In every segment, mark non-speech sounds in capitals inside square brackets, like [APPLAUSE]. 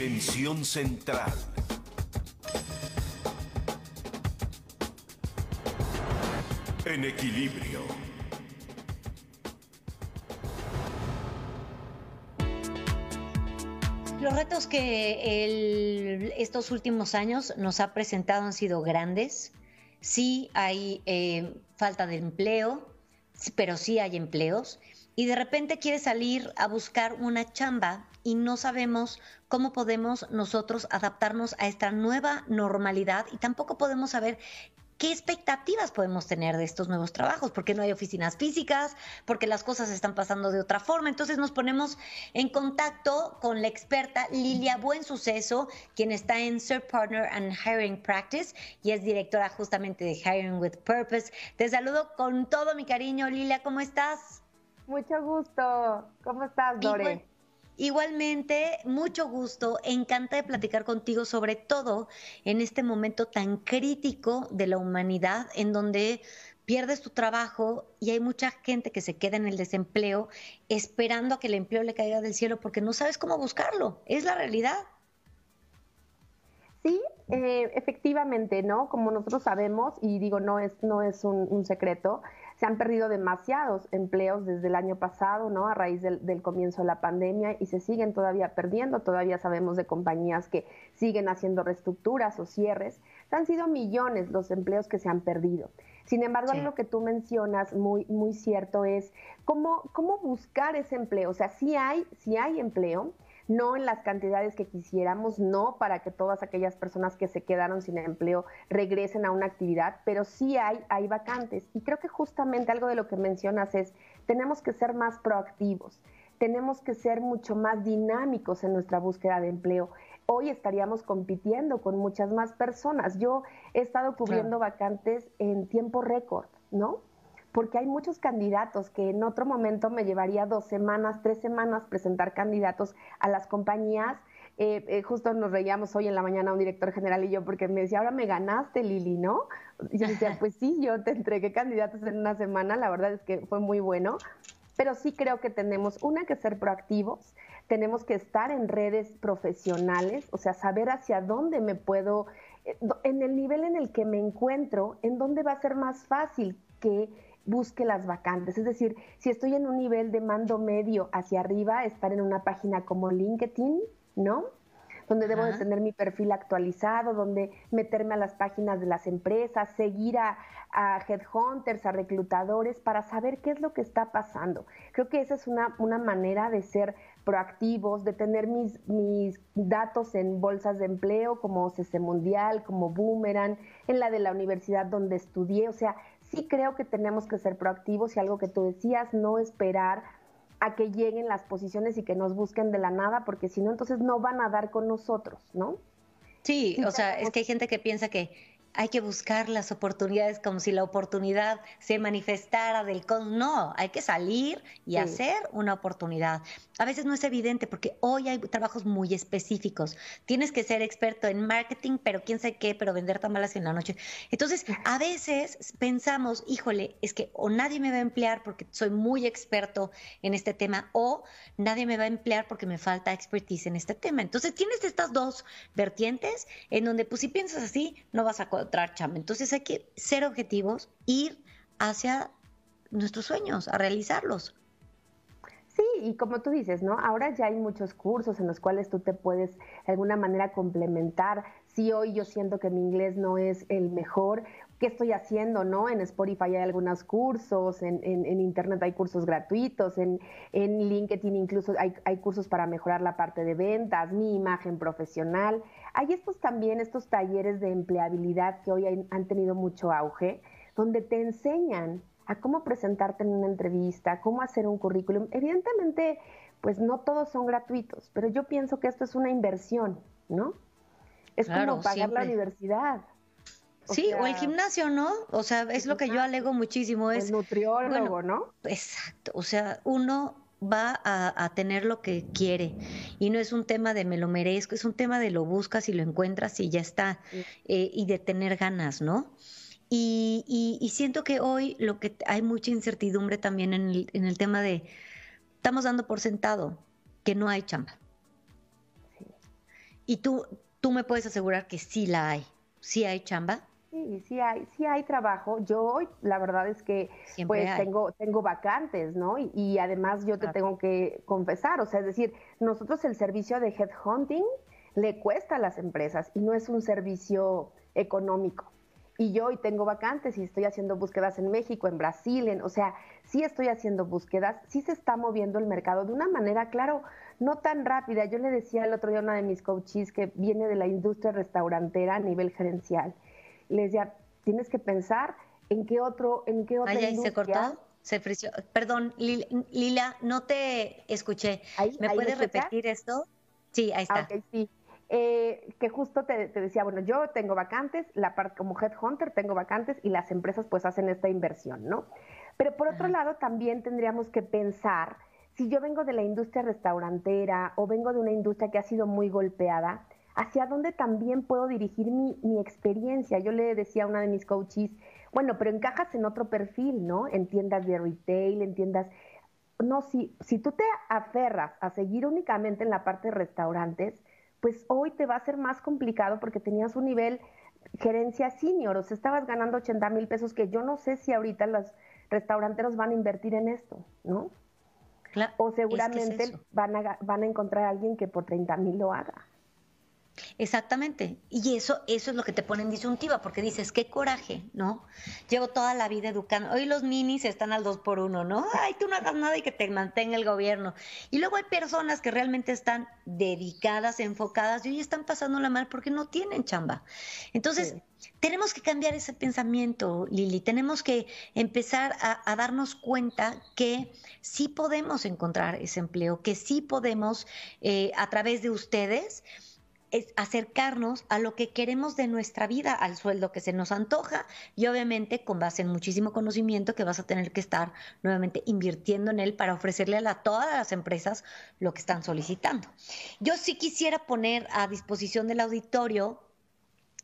Dimensión central. En equilibrio. Los retos que estos últimos años nos ha presentado han sido grandes. Sí hay eh, falta de empleo, pero sí hay empleos. Y de repente quieres salir a buscar una chamba y no sabemos cómo podemos nosotros adaptarnos a esta nueva normalidad y tampoco podemos saber ¿Qué expectativas podemos tener de estos nuevos trabajos? Porque no hay oficinas físicas, porque las cosas están pasando de otra forma. Entonces nos ponemos en contacto con la experta Lilia Buen Suceso, quien está en Sir Partner and Hiring Practice y es directora justamente de Hiring with Purpose. Te saludo con todo mi cariño, Lilia, ¿cómo estás? Mucho gusto. ¿Cómo estás, Dore? Igualmente, mucho gusto, encanta de platicar contigo sobre todo en este momento tan crítico de la humanidad en donde pierdes tu trabajo y hay mucha gente que se queda en el desempleo esperando a que el empleo le caiga del cielo porque no sabes cómo buscarlo. Es la realidad. Sí, eh, efectivamente, ¿no? Como nosotros sabemos, y digo, no es, no es un secreto, se han perdido demasiados empleos desde el año pasado, ¿no? A raíz del, comienzo de la pandemia y se siguen todavía perdiendo. Todavía sabemos de compañías que siguen haciendo reestructuras o cierres. Han sido millones los empleos que se han perdido. Sin embargo, lo que tú mencionas muy, muy cierto es cómo, cómo buscar ese empleo. O sea, si hay, si hay empleo, no en las cantidades que quisiéramos, no para que todas aquellas personas que se quedaron sin empleo regresen a una actividad, pero sí hay, hay vacantes. Y creo que justamente algo de lo que mencionas es, tenemos que ser más proactivos, tenemos que ser mucho más dinámicos en nuestra búsqueda de empleo. Hoy estaríamos compitiendo con muchas más personas. Yo he estado cubriendo vacantes en tiempo récord, ¿no? Porque hay muchos candidatos que en otro momento me llevaría dos semanas, tres semanas presentar candidatos a las compañías. Eh, eh, justo nos reíamos hoy en la mañana un director general y yo porque me decía, ahora me ganaste Lili, ¿no? Y yo decía, pues sí, yo te entregué candidatos en una semana, la verdad es que fue muy bueno, pero sí creo que tenemos, una, que ser proactivos, tenemos que estar en redes profesionales, o sea, saber hacia dónde me puedo, eh, en el nivel en el que me encuentro, en dónde va a ser más fácil que busque las vacantes. Es decir, si estoy en un nivel de mando medio hacia arriba, estar en una página como LinkedIn, ¿no? Donde debo de tener mi perfil actualizado, donde meterme a las páginas de las empresas, seguir a, headhunters, a reclutadores, para saber qué es lo que está pasando. Creo que esa es una, una manera de ser proactivos, de tener mis, mis datos en bolsas de empleo como CC Mundial, como Boomerang, en la de la universidad donde estudié, o sea, sí creo que tenemos que ser proactivos y algo que tú decías, no esperar a que lleguen las posiciones y que nos busquen de la nada, porque si no, entonces no van a dar con nosotros, ¿no? Sí, o sea, es que hay gente que piensa que hay que buscar las oportunidades como si la oportunidad se manifestara del con. No, hay que salir y hacer una oportunidad. A veces no es evidente porque hoy hay trabajos muy específicos. Tienes que ser experto en marketing, pero quién sabe qué, pero vender tamales en la noche. Entonces, a veces pensamos, híjole, es que o nadie me va a emplear porque soy muy experto en este tema, o nadie me va a emplear porque me falta expertise en este tema. Entonces, tienes estas dos vertientes en donde, pues, si piensas así, no vas a encontrar chamba. Entonces hay que ser objetivos, ir hacia nuestros sueños, a realizarlos. Sí, y como tú dices, ¿no? Ahora ya hay muchos cursos en los cuales tú te puedes de alguna manera complementar. Si hoy yo siento que mi inglés no es el mejor, ¿qué estoy haciendo, no? En Spotify hay algunos cursos, en, en, Internet hay cursos gratuitos, en, en LinkedIn incluso hay, hay, cursos para mejorar la parte de ventas, mi imagen profesional. Hay estos también, estos talleres de empleabilidad que hoy han tenido mucho auge, donde te enseñan a cómo presentarte en una entrevista, cómo hacer un currículum. Evidentemente, pues no todos son gratuitos, pero yo pienso que esto es una inversión, ¿no? Es como pagar la universidad. Sí, o el gimnasio, ¿no? O sea, es lo que yo alego muchísimo. Es el nutriólogo, ¿no? Exacto. O sea, uno va a, tener lo que quiere y no es un tema de me lo merezco, es un tema de lo buscas y lo encuentras y ya está eh, y de tener ganas, ¿no? Y, siento que hoy lo que hay mucha incertidumbre también en el, en el tema de estamos dando por sentado que no hay chamba. Y tú, tú me puedes asegurar que sí la hay, sí hay chamba. Sí, sí hay, sí hay trabajo. Yo hoy, la verdad es que pues tengo, tengo vacantes, ¿no? Y, además yo te tengo que confesar, o sea, es decir, nosotros el servicio de headhunting le cuesta a las empresas y no es un servicio económico. Y yo hoy tengo vacantes y estoy haciendo búsquedas en México, en Brasil, en, o sea, sí estoy haciendo búsquedas, sí se está moviendo el mercado de una manera, claro, no tan rápida. Yo le decía el otro día a una de mis coaches que viene de la industria restaurantera a nivel gerencial les decía, tienes que pensar en qué otro, en qué otra Ay, ¿Se cortó? Se frició. Perdón, Lila, no te escuché. ¿Me puedes repetir esto? Sí, ahí está. Ah, sí. Eh, que justo te, decía, bueno, yo tengo vacantes, la parte como headhunter tengo vacantes y las empresas pues hacen esta inversión, ¿no? Pero por otro lado también tendríamos que pensar, si yo vengo de la industria restaurantera o vengo de una industria que ha sido muy golpeada, hacia dónde también puedo dirigir mi, experiencia. Yo le decía a una de mis coaches, bueno, pero encajas en otro perfil, ¿no? En tiendas de retail, en tiendas... No, si, si tú te aferras a seguir únicamente en la parte de restaurantes, pues hoy te va a ser más complicado porque tenías un nivel gerencia senior, o sea, estabas ganando 80 mil pesos que yo no sé si ahorita los restauranteros van a invertir en esto, ¿no? o seguramente van, a, van a encontrar a alguien que por 30 mil lo haga. Exactamente. Y eso, eso es lo que te pone en disyuntiva, porque dices, qué coraje, ¿no? Llevo toda la vida educando. Hoy los minis están al dos por uno, ¿no? Ay, tú no hagas nada y que te mantenga el gobierno. Y luego hay personas que realmente están dedicadas, enfocadas y hoy están pasándola mal porque no tienen chamba. Entonces, tenemos que cambiar ese pensamiento, Lili. Tenemos que empezar a, darnos cuenta que sí podemos encontrar ese empleo, que sí podemos, eh, a través de ustedes, es acercarnos a lo que queremos de nuestra vida, al sueldo que se nos antoja y obviamente con base en muchísimo conocimiento que vas a tener que estar nuevamente invirtiendo en él para ofrecerle a todas las empresas lo que están solicitando. Yo sí quisiera poner a disposición del auditorio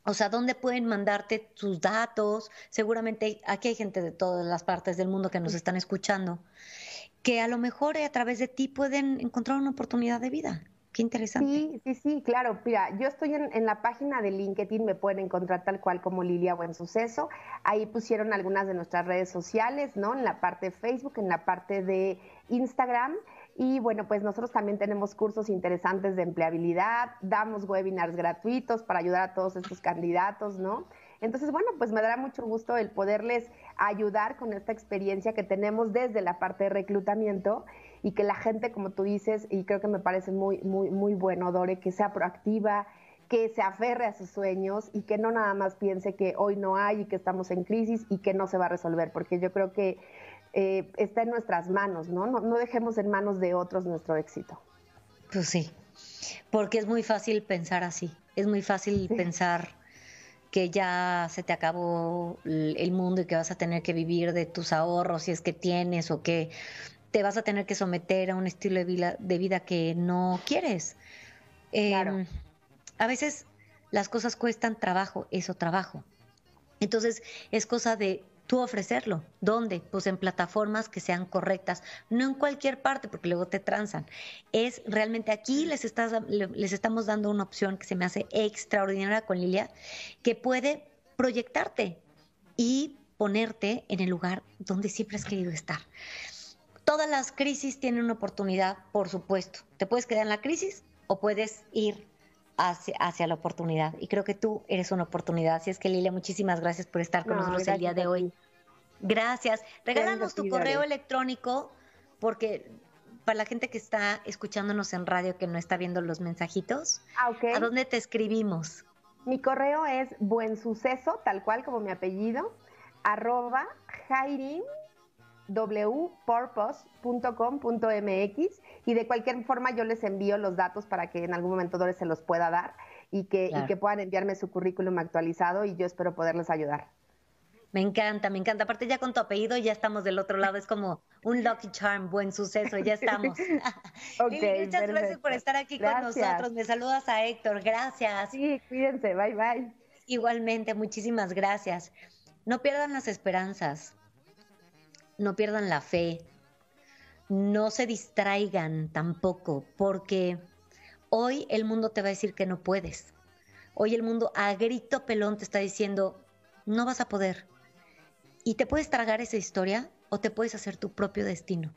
o sea, ¿dónde pueden mandarte sus datos? Seguramente aquí hay gente de todas las partes del mundo que nos están escuchando, que a lo mejor a través de ti pueden encontrar una oportunidad de vida. Qué interesante. Sí, sí, sí, claro. Mira, yo estoy en, la página de LinkedIn, me pueden encontrar tal cual como Lilia Buen Suceso. Ahí pusieron algunas de nuestras redes sociales, ¿no? En la parte de Facebook, en la parte de Instagram. Y bueno, pues nosotros también tenemos cursos interesantes de empleabilidad, damos webinars gratuitos para ayudar a todos estos candidatos, ¿no? Entonces, bueno, pues me dará mucho gusto el poderles ayudar con esta experiencia que tenemos desde la parte de reclutamiento y que la gente, como tú dices, y creo que me parece muy, muy, muy bueno, Dore, que sea proactiva, que se aferre a sus sueños y que no nada más piense que hoy no hay y que estamos en crisis y que no se va a resolver, porque yo creo que eh, está en nuestras manos, ¿no? ¿no? No dejemos en manos de otros nuestro éxito. Pues sí, porque es muy fácil pensar así, es muy fácil pensar que ya se te acabó el mundo y que vas a tener que vivir de tus ahorros si es que tienes o que te vas a tener que someter a un estilo de vida, de vida que no quieres. Em, a veces las cosas cuestan trabajo, eso trabajo. Entonces es cosa de tú ofrecerlo. ¿Dónde? Pues en plataformas que sean correctas, no en cualquier parte porque luego te transan. Es realmente aquí les, estás, les estamos dando una opción que se me hace extraordinaria con Lilia, que puede proyectarte y ponerte en el lugar donde siempre has querido estar. Todas las crisis tienen una oportunidad, por supuesto. Te puedes quedar en la crisis o puedes ir hacia, la oportunidad. Y creo que tú eres una oportunidad. Así es que Lilia, muchísimas gracias por estar con nosotros el día de hoy. Gracias. Regálanos tu correo electrónico porque para la gente que está escuchándonos en radio que no está viendo los mensajitos, ah, ¿a dónde te escribimos? Mi correo es buen suceso, tal cual como mi apellido, arroba jairim wpurpose.com.mx y de cualquier forma yo les envío los datos para que en algún momento Dores se los pueda dar y que, y que puedan enviarme su currículum actualizado y yo espero poderles ayudar. Me encanta, me encanta. Aparte ya con tu apellido ya estamos del otro lado, es como un lucky charm, buen suceso, ya estamos. [LAUGHS] [LAUGHS] muchas gracias por estar aquí con nosotros. Me saludas a Héctor, gracias. Sí, cuídense, bye bye. Igualmente, muchísimas gracias. No pierdan las esperanzas no pierdan la fe, no se distraigan tampoco, porque Hoy el mundo te va a decir que no puedes. Hoy el mundo a grito pelón te está diciendo, no vas a poder. Y te puedes tragar esa historia o te puedes hacer tu propio destino.